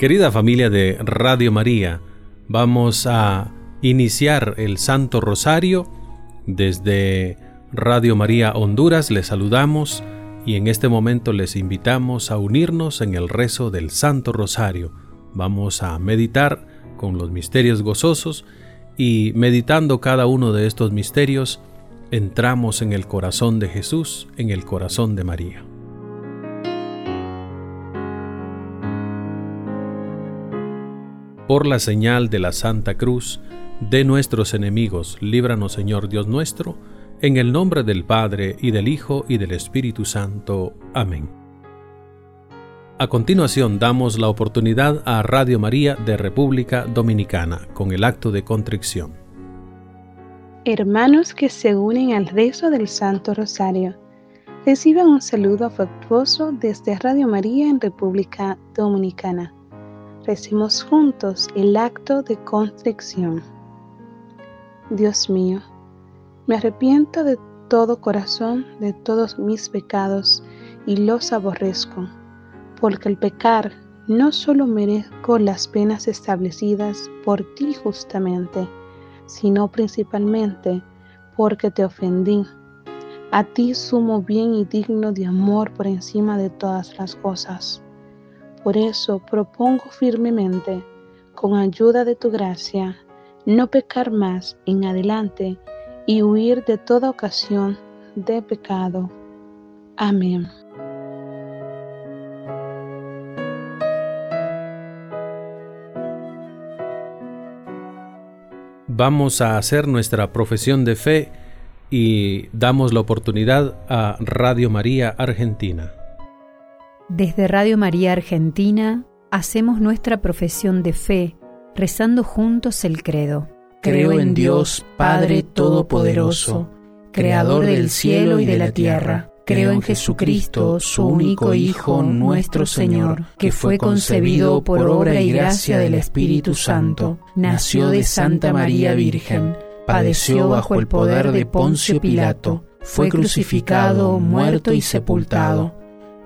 Querida familia de Radio María, vamos a iniciar el Santo Rosario. Desde Radio María Honduras les saludamos y en este momento les invitamos a unirnos en el rezo del Santo Rosario. Vamos a meditar con los misterios gozosos y meditando cada uno de estos misterios, entramos en el corazón de Jesús, en el corazón de María. Por la señal de la Santa Cruz, de nuestros enemigos, líbranos Señor Dios nuestro, en el nombre del Padre, y del Hijo, y del Espíritu Santo. Amén. A continuación damos la oportunidad a Radio María de República Dominicana con el acto de contrición. Hermanos que se unen al rezo del Santo Rosario, reciban un saludo afectuoso desde Radio María en República Dominicana recimos juntos el acto de constricción. Dios mío, me arrepiento de todo corazón de todos mis pecados y los aborrezco, porque al pecar no solo merezco las penas establecidas por ti justamente, sino principalmente porque te ofendí. A ti sumo bien y digno de amor por encima de todas las cosas por eso propongo firmemente, con ayuda de tu gracia, no pecar más en adelante y huir de toda ocasión de pecado. Amén. Vamos a hacer nuestra profesión de fe y damos la oportunidad a Radio María Argentina. Desde Radio María Argentina hacemos nuestra profesión de fe, rezando juntos el credo. Creo en Dios, Padre Todopoderoso, Creador del cielo y de la tierra. Creo en Jesucristo, su único Hijo, nuestro Señor, que fue concebido por obra y gracia del Espíritu Santo. Nació de Santa María Virgen, padeció bajo el poder de Poncio Pilato, fue crucificado, muerto y sepultado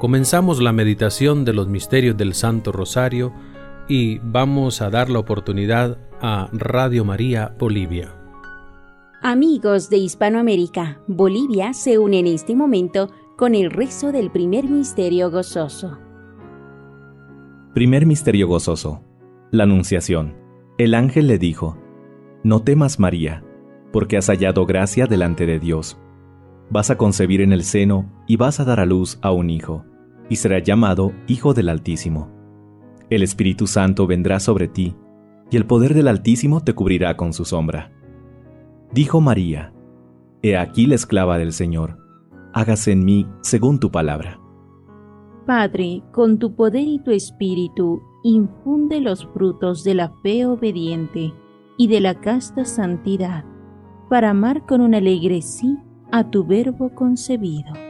Comenzamos la meditación de los misterios del Santo Rosario y vamos a dar la oportunidad a Radio María Bolivia. Amigos de Hispanoamérica, Bolivia se une en este momento con el rezo del primer misterio gozoso. Primer misterio gozoso. La Anunciación. El ángel le dijo, No temas María, porque has hallado gracia delante de Dios. Vas a concebir en el seno y vas a dar a luz a un hijo y será llamado Hijo del Altísimo. El Espíritu Santo vendrá sobre ti, y el poder del Altísimo te cubrirá con su sombra. Dijo María, He aquí la esclava del Señor, hágase en mí según tu palabra. Padre, con tu poder y tu espíritu, infunde los frutos de la fe obediente y de la casta santidad, para amar con un alegre sí a tu verbo concebido.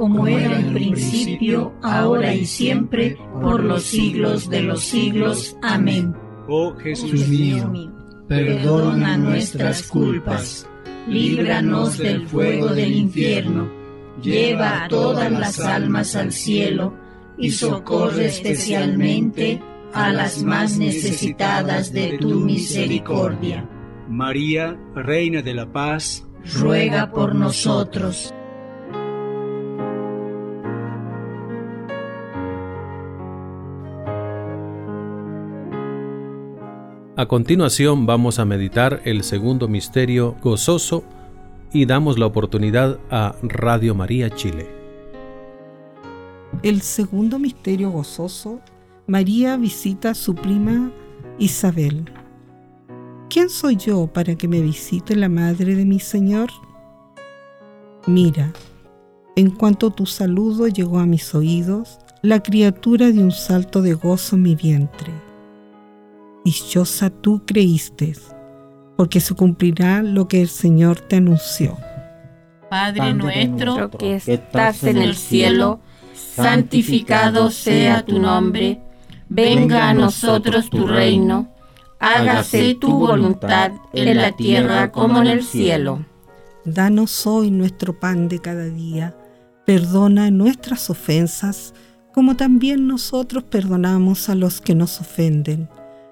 Como era en principio, ahora y siempre, por los siglos de los siglos. Amén. Oh Jesús mío, perdona nuestras culpas, líbranos del fuego del infierno, lleva a todas las almas al cielo y socorre especialmente a las más necesitadas de tu misericordia. María, Reina de la Paz, ruega por nosotros. A continuación vamos a meditar el segundo misterio gozoso y damos la oportunidad a Radio María Chile. El segundo misterio gozoso, María visita a su prima Isabel. ¿quién soy yo para que me visite la madre de mi Señor? Mira, en cuanto tu saludo llegó a mis oídos, la criatura de un salto de gozo en mi vientre. Dichosa tú creíste, porque se cumplirá lo que el Señor te anunció. Padre nuestro que estás en el cielo, santificado sea tu nombre, venga a nosotros tu reino hágase tu voluntad en la tierra como en el cielo. Danos hoy nuestro pan de cada día, perdona nuestras ofensas, como también nosotros perdonamos a los que nos ofenden.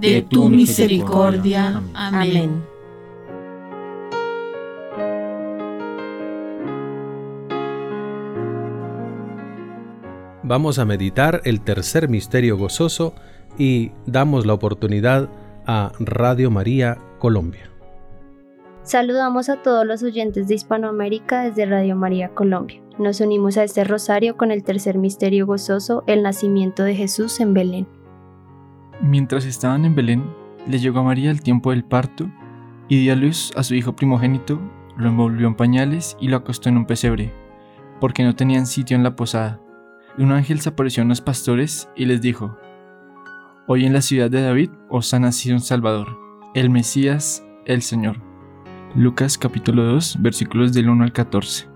de tu misericordia. Amén. Vamos a meditar el tercer misterio gozoso y damos la oportunidad a Radio María Colombia. Saludamos a todos los oyentes de Hispanoamérica desde Radio María Colombia. Nos unimos a este rosario con el tercer misterio gozoso, el nacimiento de Jesús en Belén. Mientras estaban en Belén, le llegó a María el tiempo del parto y dio a luz a su hijo primogénito, lo envolvió en pañales y lo acostó en un pesebre, porque no tenían sitio en la posada. Un ángel se apareció a los pastores y les dijo, Hoy en la ciudad de David os ha nacido un Salvador, el Mesías, el Señor. Lucas capítulo 2 versículos del 1 al 14.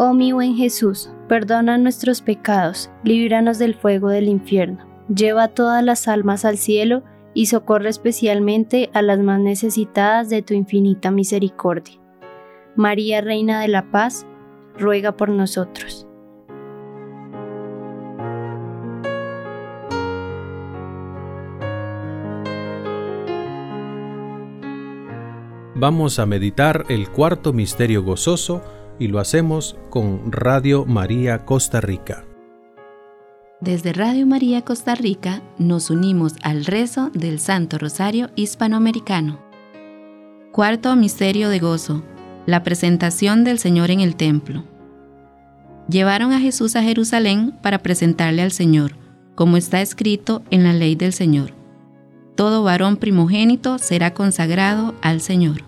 Oh mi buen Jesús, perdona nuestros pecados, líbranos del fuego del infierno, lleva todas las almas al cielo y socorre especialmente a las más necesitadas de tu infinita misericordia. María, Reina de la Paz, ruega por nosotros. Vamos a meditar el cuarto misterio gozoso y lo hacemos con Radio María Costa Rica. Desde Radio María Costa Rica nos unimos al rezo del Santo Rosario Hispanoamericano. Cuarto Misterio de Gozo. La presentación del Señor en el templo. Llevaron a Jesús a Jerusalén para presentarle al Señor, como está escrito en la ley del Señor. Todo varón primogénito será consagrado al Señor.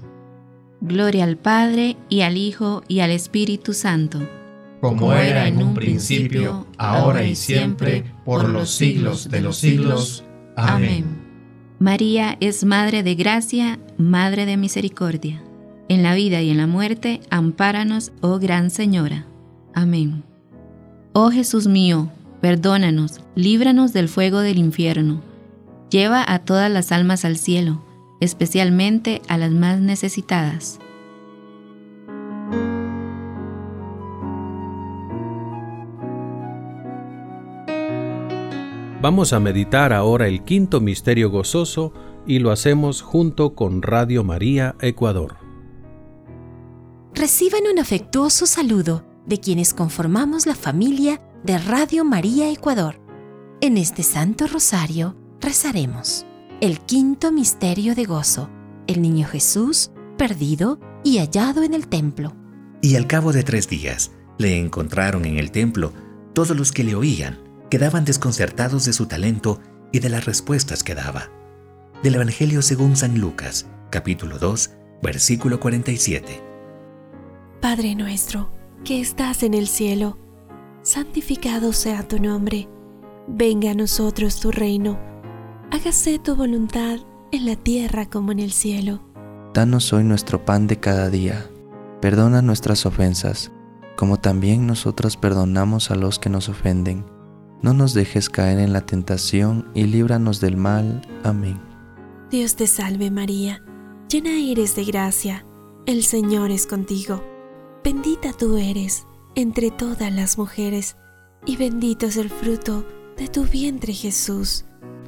Gloria al Padre, y al Hijo, y al Espíritu Santo. Como era en un principio, ahora y siempre, por los siglos de los siglos. Amén. María es Madre de Gracia, Madre de Misericordia. En la vida y en la muerte, ampáranos, oh Gran Señora. Amén. Oh Jesús mío, perdónanos, líbranos del fuego del infierno. Lleva a todas las almas al cielo, especialmente a las más necesitadas. Vamos a meditar ahora el quinto misterio gozoso y lo hacemos junto con Radio María Ecuador. Reciban un afectuoso saludo de quienes conformamos la familia de Radio María Ecuador. En este Santo Rosario rezaremos el quinto misterio de gozo, el niño Jesús perdido y hallado en el templo. Y al cabo de tres días le encontraron en el templo todos los que le oían quedaban desconcertados de su talento y de las respuestas que daba. Del Evangelio según San Lucas, capítulo 2, versículo 47. Padre nuestro, que estás en el cielo, santificado sea tu nombre, venga a nosotros tu reino, hágase tu voluntad en la tierra como en el cielo. Danos hoy nuestro pan de cada día, perdona nuestras ofensas, como también nosotros perdonamos a los que nos ofenden no nos dejes caer en la tentación y líbranos del mal. Amén. Dios te salve María, llena eres de gracia, el Señor es contigo. Bendita tú eres entre todas las mujeres, y bendito es el fruto de tu vientre Jesús.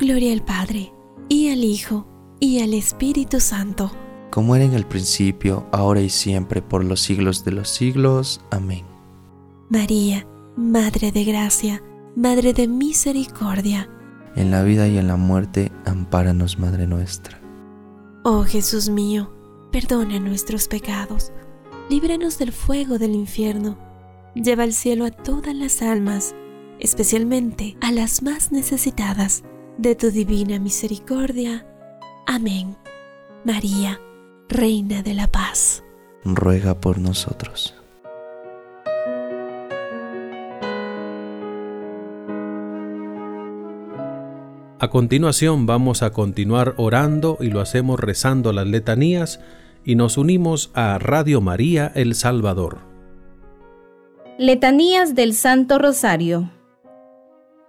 Gloria al Padre, y al Hijo, y al Espíritu Santo. Como era en el principio, ahora y siempre, por los siglos de los siglos. Amén. María, Madre de Gracia, Madre de Misericordia. En la vida y en la muerte, ampáranos, Madre nuestra. Oh Jesús mío, perdona nuestros pecados, líbranos del fuego del infierno, lleva al cielo a todas las almas, especialmente a las más necesitadas de tu divina misericordia. Amén. María, Reina de la Paz. Ruega por nosotros. A continuación vamos a continuar orando y lo hacemos rezando las letanías y nos unimos a Radio María El Salvador. Letanías del Santo Rosario.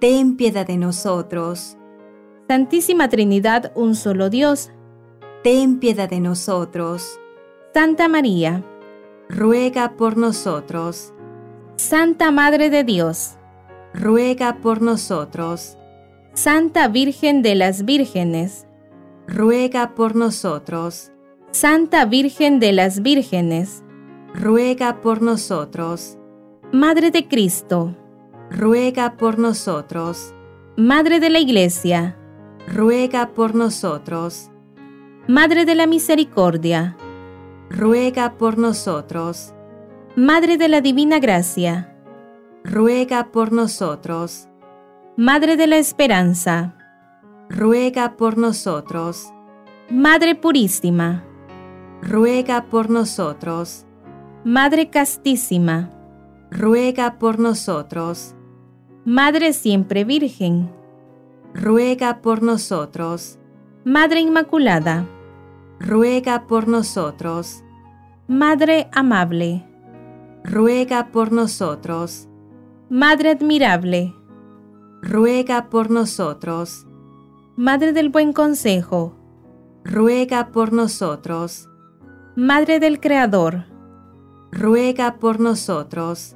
ten piedad de nosotros. Santísima Trinidad, un solo Dios, ten piedad de nosotros. Santa María, ruega por nosotros. Santa Madre de Dios, ruega por nosotros. Santa Virgen de las Vírgenes, ruega por nosotros. Santa Virgen de las Vírgenes, ruega por nosotros. Madre de Cristo, ruega por nosotros. Madre de la Iglesia, ruega por nosotros. Madre de la Misericordia, ruega por nosotros. Madre de la Divina Gracia, ruega por nosotros. Madre de la Esperanza, ruega por nosotros. Madre Purísima, ruega por nosotros. Madre Castísima, ruega por nosotros. Madre Siempre Virgen, ruega por nosotros. Madre Inmaculada, ruega por nosotros. Madre Amable, ruega por nosotros. Madre Admirable, ruega por nosotros. Madre del Buen Consejo, ruega por nosotros. Madre del Creador, ruega por nosotros.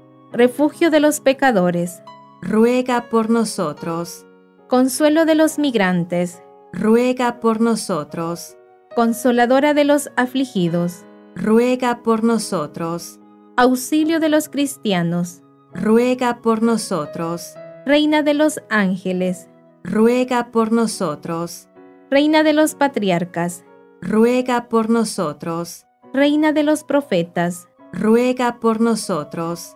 Refugio de los pecadores, ruega por nosotros. Consuelo de los migrantes, ruega por nosotros. Consoladora de los afligidos, ruega por nosotros. Auxilio de los cristianos, ruega por nosotros. Reina de los ángeles, ruega por nosotros. Reina de los patriarcas, ruega por nosotros. Reina de los profetas, ruega por nosotros.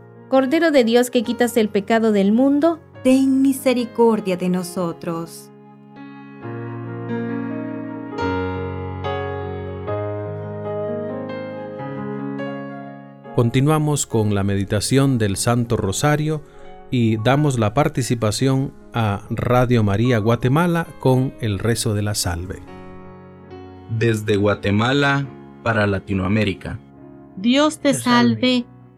Cordero de Dios que quitas el pecado del mundo, ten misericordia de nosotros. Continuamos con la meditación del Santo Rosario y damos la participación a Radio María Guatemala con el rezo de la salve. Desde Guatemala para Latinoamérica. Dios te salve,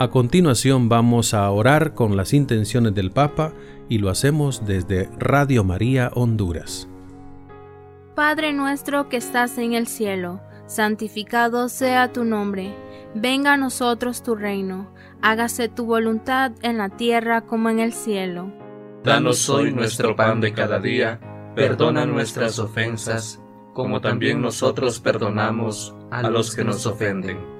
A continuación vamos a orar con las intenciones del Papa y lo hacemos desde Radio María Honduras. Padre nuestro que estás en el cielo, santificado sea tu nombre, venga a nosotros tu reino, hágase tu voluntad en la tierra como en el cielo. Danos hoy nuestro pan de cada día, perdona nuestras ofensas, como también nosotros perdonamos a los que nos ofenden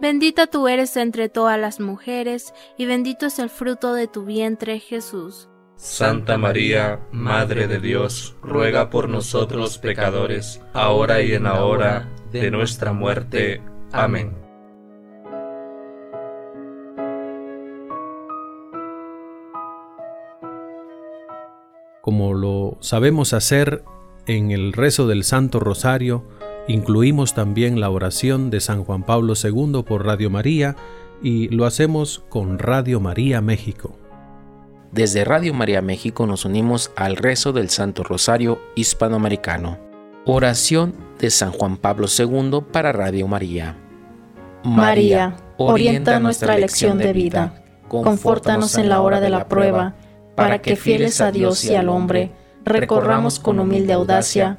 Bendita tú eres entre todas las mujeres, y bendito es el fruto de tu vientre, Jesús. Santa María, Madre de Dios, ruega por nosotros pecadores, ahora y en la hora de nuestra muerte. Amén. Como lo sabemos hacer en el rezo del Santo Rosario, incluimos también la oración de San Juan Pablo II por Radio María y lo hacemos con Radio María México. Desde Radio María México nos unimos al rezo del Santo Rosario Hispanoamericano. Oración de San Juan Pablo II para Radio María. María, orienta nuestra elección de vida, confórtanos en la hora de la prueba, para que fieles a Dios y al hombre, recorramos con humilde audacia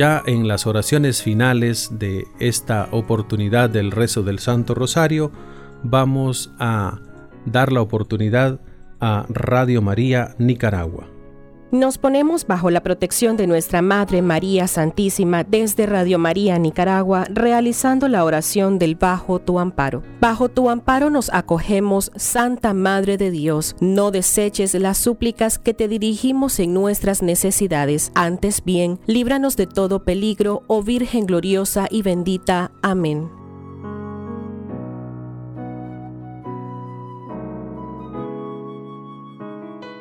Ya en las oraciones finales de esta oportunidad del rezo del Santo Rosario, vamos a dar la oportunidad a Radio María Nicaragua. Nos ponemos bajo la protección de nuestra Madre María Santísima desde Radio María Nicaragua, realizando la oración del Bajo tu amparo. Bajo tu amparo nos acogemos, Santa Madre de Dios. No deseches las súplicas que te dirigimos en nuestras necesidades. Antes bien, líbranos de todo peligro, oh Virgen gloriosa y bendita. Amén.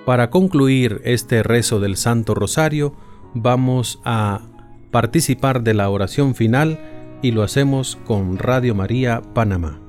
Para concluir este rezo del Santo Rosario, vamos a participar de la oración final y lo hacemos con Radio María Panamá.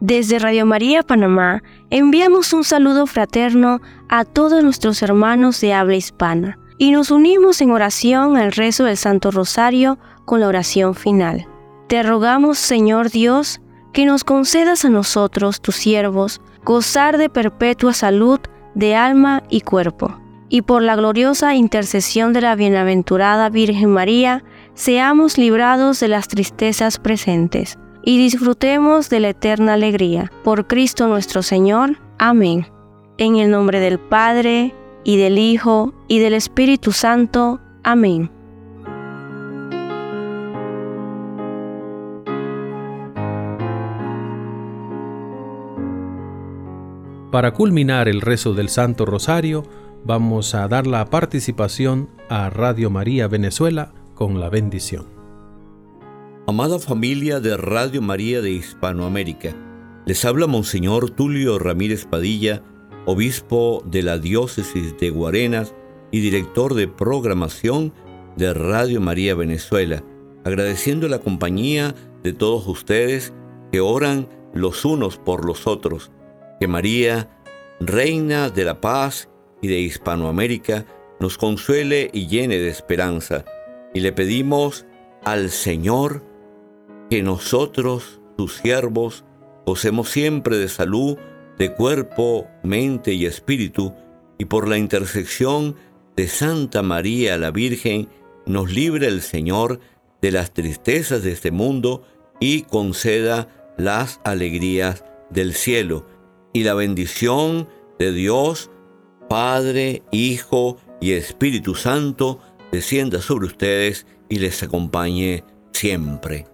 Desde Radio María Panamá enviamos un saludo fraterno a todos nuestros hermanos de habla hispana y nos unimos en oración al rezo del Santo Rosario con la oración final. Te rogamos, Señor Dios, que nos concedas a nosotros, tus siervos, gozar de perpetua salud de alma y cuerpo. Y por la gloriosa intercesión de la bienaventurada Virgen María, seamos librados de las tristezas presentes y disfrutemos de la eterna alegría. Por Cristo nuestro Señor. Amén. En el nombre del Padre, y del Hijo, y del Espíritu Santo. Amén. Para culminar el rezo del Santo Rosario, vamos a dar la participación a Radio María Venezuela con la bendición. Amada familia de Radio María de Hispanoamérica, les habla Monseñor Tulio Ramírez Padilla, obispo de la diócesis de Guarenas y director de programación de Radio María Venezuela, agradeciendo la compañía de todos ustedes que oran los unos por los otros. Que María, Reina de la Paz y de Hispanoamérica, nos consuele y llene de esperanza. Y le pedimos al Señor que nosotros, sus siervos, gocemos siempre de salud, de cuerpo, mente y espíritu, y por la intersección de Santa María la Virgen, nos libre el Señor de las tristezas de este mundo y conceda las alegrías del cielo. Y la bendición de Dios, Padre, Hijo y Espíritu Santo, descienda sobre ustedes y les acompañe siempre.